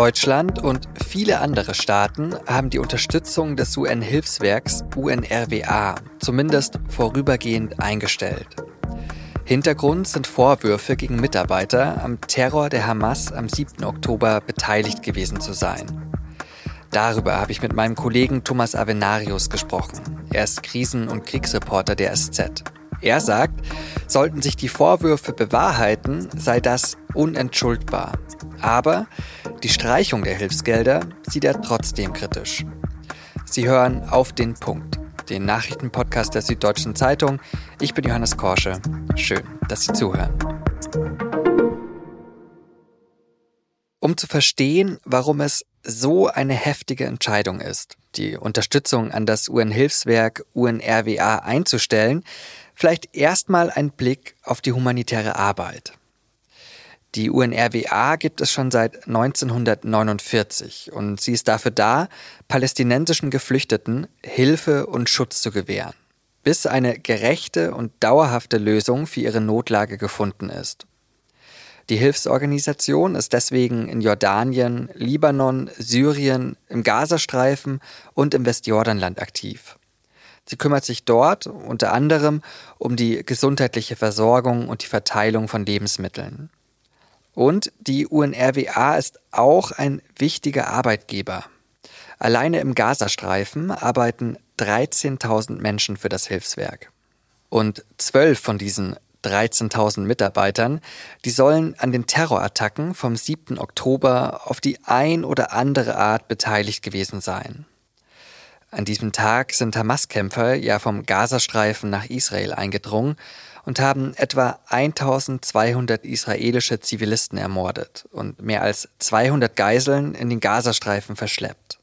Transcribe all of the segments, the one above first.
Deutschland und viele andere Staaten haben die Unterstützung des UN-Hilfswerks UNRWA zumindest vorübergehend eingestellt. Hintergrund sind Vorwürfe gegen Mitarbeiter, am Terror der Hamas am 7. Oktober beteiligt gewesen zu sein. Darüber habe ich mit meinem Kollegen Thomas Avenarius gesprochen. Er ist Krisen- und Kriegsreporter der SZ. Er sagt, sollten sich die Vorwürfe bewahrheiten, sei das unentschuldbar. Aber die Streichung der Hilfsgelder sieht er trotzdem kritisch. Sie hören auf den Punkt, den Nachrichtenpodcast der Süddeutschen Zeitung. Ich bin Johannes Korsche. Schön, dass Sie zuhören. Um zu verstehen, warum es so eine heftige Entscheidung ist, die Unterstützung an das UN-Hilfswerk UNRWA einzustellen, vielleicht erstmal ein Blick auf die humanitäre Arbeit. Die UNRWA gibt es schon seit 1949 und sie ist dafür da, palästinensischen Geflüchteten Hilfe und Schutz zu gewähren, bis eine gerechte und dauerhafte Lösung für ihre Notlage gefunden ist. Die Hilfsorganisation ist deswegen in Jordanien, Libanon, Syrien, im Gazastreifen und im Westjordanland aktiv. Sie kümmert sich dort unter anderem um die gesundheitliche Versorgung und die Verteilung von Lebensmitteln. Und die UNRWA ist auch ein wichtiger Arbeitgeber. Alleine im Gazastreifen arbeiten 13.000 Menschen für das Hilfswerk. Und zwölf von diesen 13.000 Mitarbeitern, die sollen an den Terrorattacken vom 7. Oktober auf die ein oder andere Art beteiligt gewesen sein. An diesem Tag sind Hamas-Kämpfer ja vom Gazastreifen nach Israel eingedrungen und haben etwa 1200 israelische Zivilisten ermordet und mehr als 200 Geiseln in den Gazastreifen verschleppt.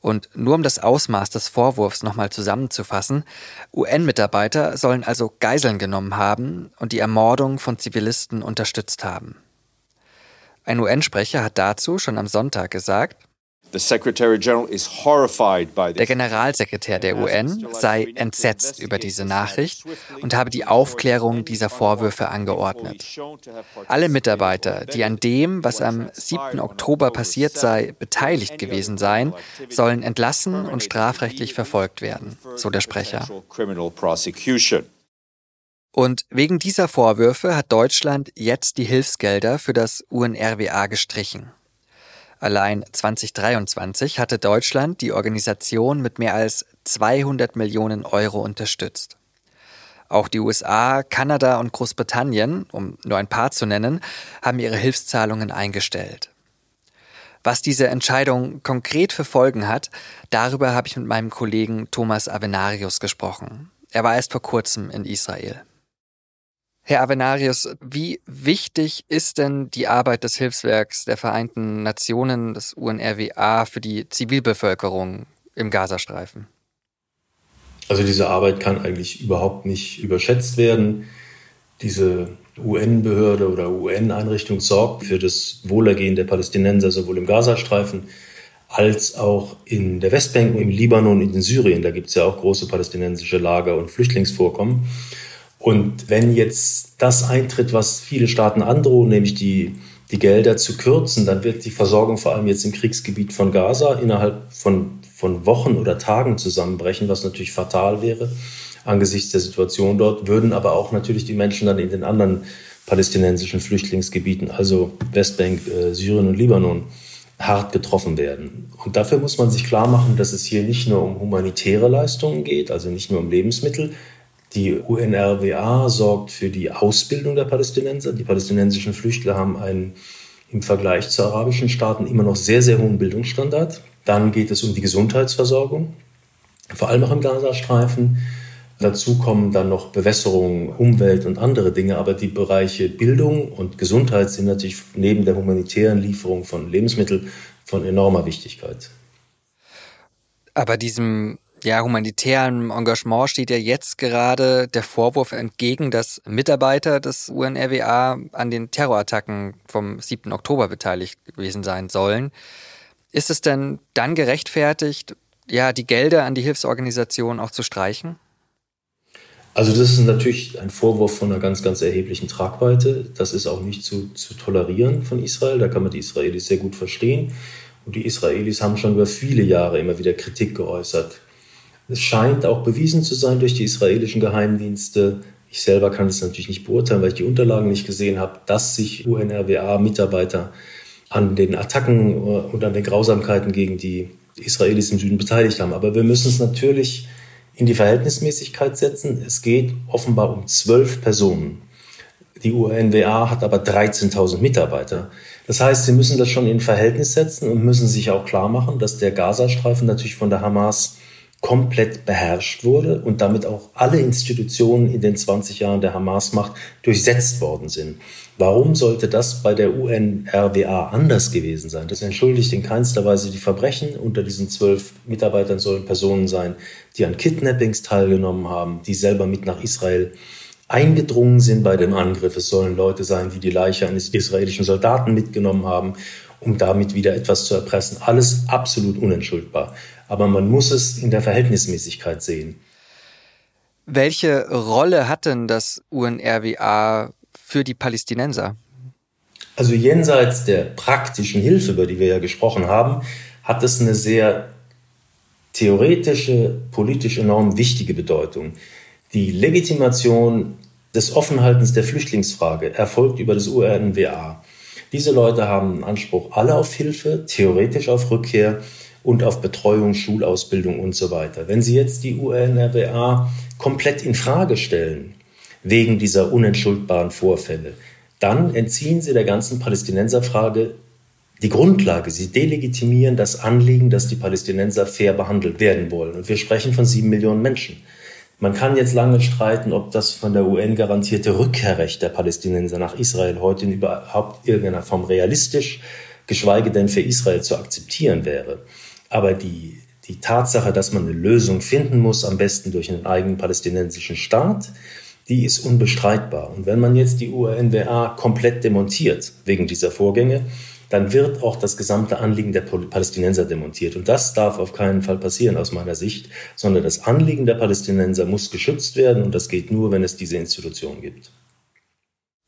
Und nur um das Ausmaß des Vorwurfs nochmal zusammenzufassen, UN-Mitarbeiter sollen also Geiseln genommen haben und die Ermordung von Zivilisten unterstützt haben. Ein UN-Sprecher hat dazu schon am Sonntag gesagt, der Generalsekretär der UN sei entsetzt über diese Nachricht und habe die Aufklärung dieser Vorwürfe angeordnet. Alle Mitarbeiter, die an dem, was am 7. Oktober passiert sei, beteiligt gewesen seien, sollen entlassen und strafrechtlich verfolgt werden, so der Sprecher. Und wegen dieser Vorwürfe hat Deutschland jetzt die Hilfsgelder für das UNRWA gestrichen. Allein 2023 hatte Deutschland die Organisation mit mehr als 200 Millionen Euro unterstützt. Auch die USA, Kanada und Großbritannien, um nur ein paar zu nennen, haben ihre Hilfszahlungen eingestellt. Was diese Entscheidung konkret für Folgen hat, darüber habe ich mit meinem Kollegen Thomas Avenarius gesprochen. Er war erst vor kurzem in Israel. Herr Avenarius, wie wichtig ist denn die Arbeit des Hilfswerks der Vereinten Nationen, des UNRWA, für die Zivilbevölkerung im Gazastreifen? Also diese Arbeit kann eigentlich überhaupt nicht überschätzt werden. Diese UN-Behörde oder UN-Einrichtung sorgt für das Wohlergehen der Palästinenser sowohl im Gazastreifen als auch in der Westbank, im Libanon, in Syrien. Da gibt es ja auch große palästinensische Lager und Flüchtlingsvorkommen. Und wenn jetzt das eintritt, was viele Staaten androhen, nämlich die, die Gelder zu kürzen, dann wird die Versorgung vor allem jetzt im Kriegsgebiet von Gaza innerhalb von, von Wochen oder Tagen zusammenbrechen, was natürlich fatal wäre angesichts der Situation dort, würden aber auch natürlich die Menschen dann in den anderen palästinensischen Flüchtlingsgebieten, also Westbank, äh, Syrien und Libanon, hart getroffen werden. Und dafür muss man sich klar machen, dass es hier nicht nur um humanitäre Leistungen geht, also nicht nur um Lebensmittel, die UNRWA sorgt für die Ausbildung der Palästinenser. Die palästinensischen Flüchtler haben einen im Vergleich zu arabischen Staaten immer noch sehr, sehr hohen Bildungsstandard. Dann geht es um die Gesundheitsversorgung, vor allem auch im Gazastreifen. Dazu kommen dann noch Bewässerung, Umwelt und andere Dinge. Aber die Bereiche Bildung und Gesundheit sind natürlich neben der humanitären Lieferung von Lebensmitteln von enormer Wichtigkeit. Aber diesem ja, humanitären Engagement steht ja jetzt gerade der Vorwurf entgegen, dass Mitarbeiter des UNRWA an den Terrorattacken vom 7. Oktober beteiligt gewesen sein sollen. Ist es denn dann gerechtfertigt, ja, die Gelder an die Hilfsorganisation auch zu streichen? Also das ist natürlich ein Vorwurf von einer ganz, ganz erheblichen Tragweite. Das ist auch nicht zu, zu tolerieren von Israel. Da kann man die Israelis sehr gut verstehen. Und die Israelis haben schon über viele Jahre immer wieder Kritik geäußert. Es scheint auch bewiesen zu sein durch die israelischen Geheimdienste. Ich selber kann es natürlich nicht beurteilen, weil ich die Unterlagen nicht gesehen habe, dass sich UNRWA-Mitarbeiter an den Attacken und an den Grausamkeiten gegen die Israelis im Süden beteiligt haben. Aber wir müssen es natürlich in die Verhältnismäßigkeit setzen. Es geht offenbar um zwölf Personen. Die UNWA hat aber 13.000 Mitarbeiter. Das heißt, sie müssen das schon in Verhältnis setzen und müssen sich auch klar machen, dass der Gazastreifen natürlich von der Hamas komplett beherrscht wurde und damit auch alle Institutionen in den 20 Jahren der Hamas-Macht durchsetzt worden sind. Warum sollte das bei der UNRWA anders gewesen sein? Das entschuldigt in keinster Weise die Verbrechen. Unter diesen zwölf Mitarbeitern sollen Personen sein, die an Kidnappings teilgenommen haben, die selber mit nach Israel eingedrungen sind bei dem Angriff. Es sollen Leute sein, die die Leiche eines israelischen Soldaten mitgenommen haben, um damit wieder etwas zu erpressen. Alles absolut unentschuldbar aber man muss es in der Verhältnismäßigkeit sehen. Welche Rolle hat denn das UNRWA für die Palästinenser? Also jenseits der praktischen Hilfe, über die wir ja gesprochen haben, hat es eine sehr theoretische, politisch enorm wichtige Bedeutung. Die Legitimation des Offenhaltens der Flüchtlingsfrage erfolgt über das UNRWA. Diese Leute haben Anspruch alle auf Hilfe, theoretisch auf Rückkehr und auf Betreuung, Schulausbildung und so weiter. Wenn Sie jetzt die UNRWA komplett in Frage stellen, wegen dieser unentschuldbaren Vorfälle, dann entziehen Sie der ganzen Palästinenserfrage die Grundlage. Sie delegitimieren das Anliegen, dass die Palästinenser fair behandelt werden wollen. Und wir sprechen von sieben Millionen Menschen. Man kann jetzt lange streiten, ob das von der UN garantierte Rückkehrrecht der Palästinenser nach Israel heute in überhaupt irgendeiner Form realistisch, geschweige denn für Israel zu akzeptieren wäre. Aber die, die Tatsache, dass man eine Lösung finden muss, am besten durch einen eigenen palästinensischen Staat, die ist unbestreitbar. Und wenn man jetzt die UNWA komplett demontiert wegen dieser Vorgänge, dann wird auch das gesamte Anliegen der Palästinenser demontiert. Und das darf auf keinen Fall passieren aus meiner Sicht, sondern das Anliegen der Palästinenser muss geschützt werden und das geht nur, wenn es diese Institution gibt.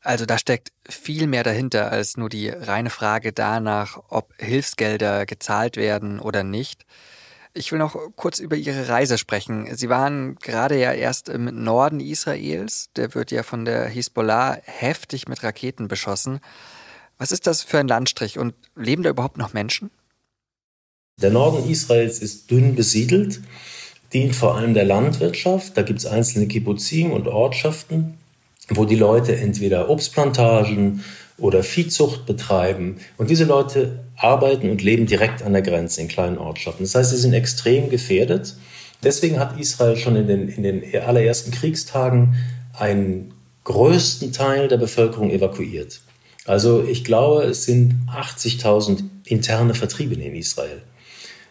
Also da steckt viel mehr dahinter als nur die reine Frage danach, ob Hilfsgelder gezahlt werden oder nicht. Ich will noch kurz über Ihre Reise sprechen. Sie waren gerade ja erst im Norden Israels. Der wird ja von der Hisbollah heftig mit Raketen beschossen. Was ist das für ein Landstrich und leben da überhaupt noch Menschen? Der Norden Israels ist dünn besiedelt, dient vor allem der Landwirtschaft. Da gibt es einzelne Kibbuzim und Ortschaften wo die Leute entweder Obstplantagen oder Viehzucht betreiben. Und diese Leute arbeiten und leben direkt an der Grenze in kleinen Ortschaften. Das heißt, sie sind extrem gefährdet. Deswegen hat Israel schon in den, in den allerersten Kriegstagen einen größten Teil der Bevölkerung evakuiert. Also ich glaube, es sind 80.000 interne Vertriebene in Israel.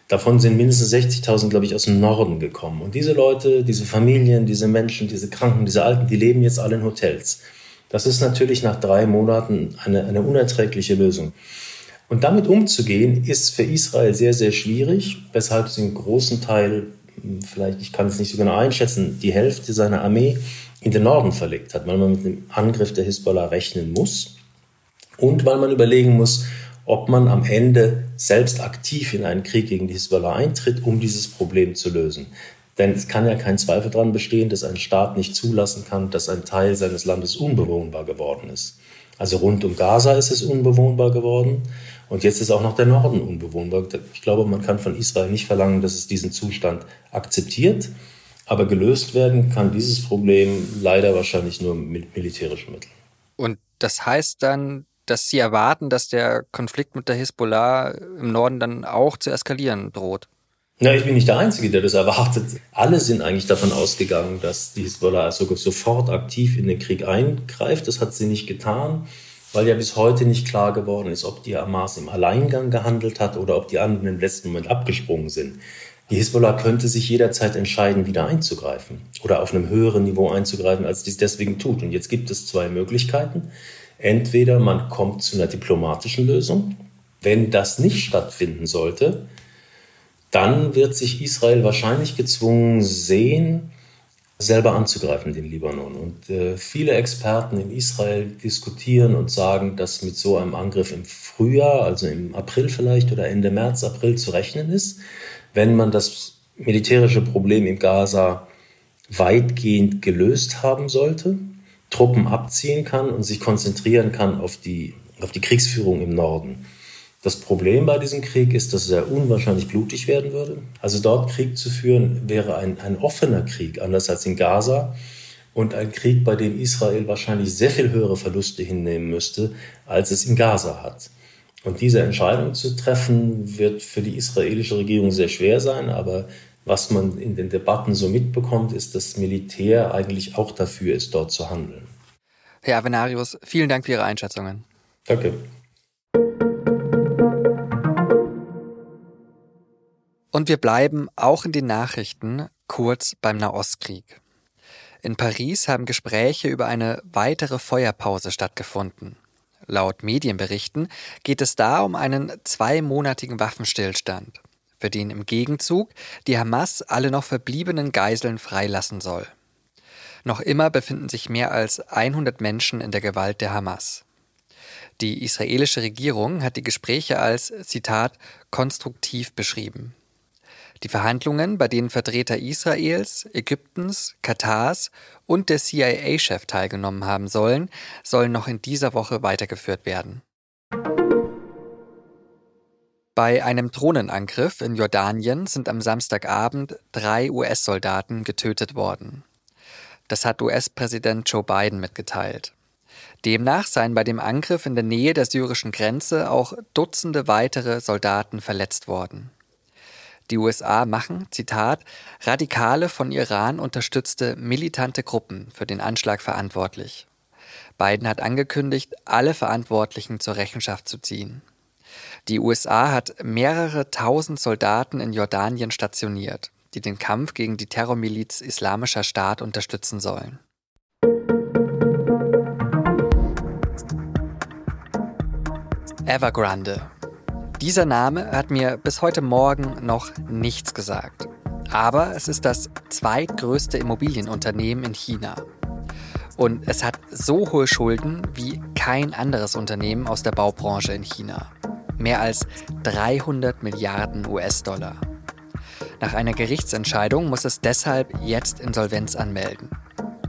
Davon sind mindestens 60.000, glaube ich, aus dem Norden gekommen. Und diese Leute, diese Familien, diese Menschen, diese Kranken, diese Alten, die leben jetzt alle in Hotels. Das ist natürlich nach drei Monaten eine, eine unerträgliche Lösung. Und damit umzugehen, ist für Israel sehr, sehr schwierig, weshalb sie einen großen Teil, vielleicht, ich kann es nicht so genau einschätzen, die Hälfte seiner Armee in den Norden verlegt hat, weil man mit dem Angriff der Hisbollah rechnen muss und weil man überlegen muss, ob man am Ende selbst aktiv in einen Krieg gegen die Hisbollah eintritt, um dieses Problem zu lösen. Denn es kann ja kein Zweifel daran bestehen, dass ein Staat nicht zulassen kann, dass ein Teil seines Landes unbewohnbar geworden ist. Also rund um Gaza ist es unbewohnbar geworden und jetzt ist auch noch der Norden unbewohnbar. Ich glaube, man kann von Israel nicht verlangen, dass es diesen Zustand akzeptiert, aber gelöst werden kann dieses Problem leider wahrscheinlich nur mit militärischen Mitteln. Und das heißt dann, dass Sie erwarten, dass der Konflikt mit der Hisbollah im Norden dann auch zu eskalieren droht. Ja, ich bin nicht der Einzige, der das erwartet. Alle sind eigentlich davon ausgegangen, dass die Hisbollah sogar sofort aktiv in den Krieg eingreift. Das hat sie nicht getan, weil ja bis heute nicht klar geworden ist, ob die Hamas im Alleingang gehandelt hat oder ob die anderen im letzten Moment abgesprungen sind. Die Hisbollah könnte sich jederzeit entscheiden, wieder einzugreifen oder auf einem höheren Niveau einzugreifen, als dies deswegen tut. Und jetzt gibt es zwei Möglichkeiten. Entweder man kommt zu einer diplomatischen Lösung. Wenn das nicht stattfinden sollte, dann wird sich Israel wahrscheinlich gezwungen sehen, selber anzugreifen, den Libanon. Und äh, viele Experten in Israel diskutieren und sagen, dass mit so einem Angriff im Frühjahr, also im April vielleicht oder Ende März, April zu rechnen ist, wenn man das militärische Problem in Gaza weitgehend gelöst haben sollte, Truppen abziehen kann und sich konzentrieren kann auf die, auf die Kriegsführung im Norden. Das Problem bei diesem Krieg ist, dass er unwahrscheinlich blutig werden würde. Also dort Krieg zu führen wäre ein, ein offener Krieg, anders als in Gaza. Und ein Krieg, bei dem Israel wahrscheinlich sehr viel höhere Verluste hinnehmen müsste, als es in Gaza hat. Und diese Entscheidung zu treffen, wird für die israelische Regierung sehr schwer sein. Aber was man in den Debatten so mitbekommt, ist, dass Militär eigentlich auch dafür ist, dort zu handeln. Herr Avenarius, vielen Dank für Ihre Einschätzungen. Danke. Und wir bleiben auch in den Nachrichten kurz beim Nahostkrieg. In Paris haben Gespräche über eine weitere Feuerpause stattgefunden. Laut Medienberichten geht es da um einen zweimonatigen Waffenstillstand, für den im Gegenzug die Hamas alle noch verbliebenen Geiseln freilassen soll. Noch immer befinden sich mehr als 100 Menschen in der Gewalt der Hamas. Die israelische Regierung hat die Gespräche als, Zitat, konstruktiv beschrieben. Die Verhandlungen, bei denen Vertreter Israels, Ägyptens, Katars und der CIA-Chef teilgenommen haben sollen, sollen noch in dieser Woche weitergeführt werden. Bei einem Drohnenangriff in Jordanien sind am Samstagabend drei US-Soldaten getötet worden. Das hat US-Präsident Joe Biden mitgeteilt. Demnach seien bei dem Angriff in der Nähe der syrischen Grenze auch Dutzende weitere Soldaten verletzt worden. Die USA machen, Zitat, radikale von Iran unterstützte militante Gruppen für den Anschlag verantwortlich. Biden hat angekündigt, alle Verantwortlichen zur Rechenschaft zu ziehen. Die USA hat mehrere tausend Soldaten in Jordanien stationiert, die den Kampf gegen die Terrormiliz Islamischer Staat unterstützen sollen. Evergrande dieser Name hat mir bis heute Morgen noch nichts gesagt. Aber es ist das zweitgrößte Immobilienunternehmen in China. Und es hat so hohe Schulden wie kein anderes Unternehmen aus der Baubranche in China. Mehr als 300 Milliarden US-Dollar. Nach einer Gerichtsentscheidung muss es deshalb jetzt Insolvenz anmelden.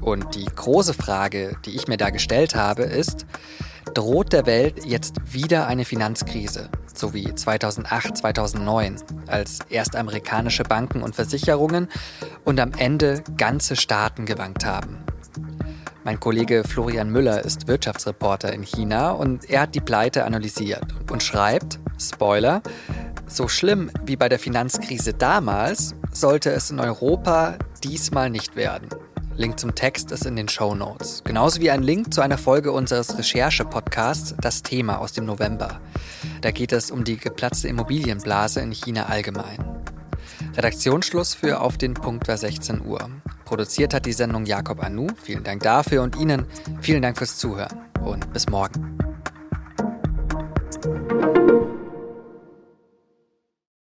Und die große Frage, die ich mir da gestellt habe, ist, droht der Welt jetzt wieder eine Finanzkrise, so wie 2008, 2009, als erst amerikanische Banken und Versicherungen und am Ende ganze Staaten gewankt haben. Mein Kollege Florian Müller ist Wirtschaftsreporter in China und er hat die Pleite analysiert und schreibt, Spoiler, so schlimm wie bei der Finanzkrise damals sollte es in Europa diesmal nicht werden. Link zum Text ist in den Show Notes. Genauso wie ein Link zu einer Folge unseres Recherche-Podcasts Das Thema aus dem November. Da geht es um die geplatzte Immobilienblase in China allgemein. Redaktionsschluss für Auf den Punkt war 16 Uhr. Produziert hat die Sendung Jakob Anu. Vielen Dank dafür und Ihnen vielen Dank fürs Zuhören und bis morgen.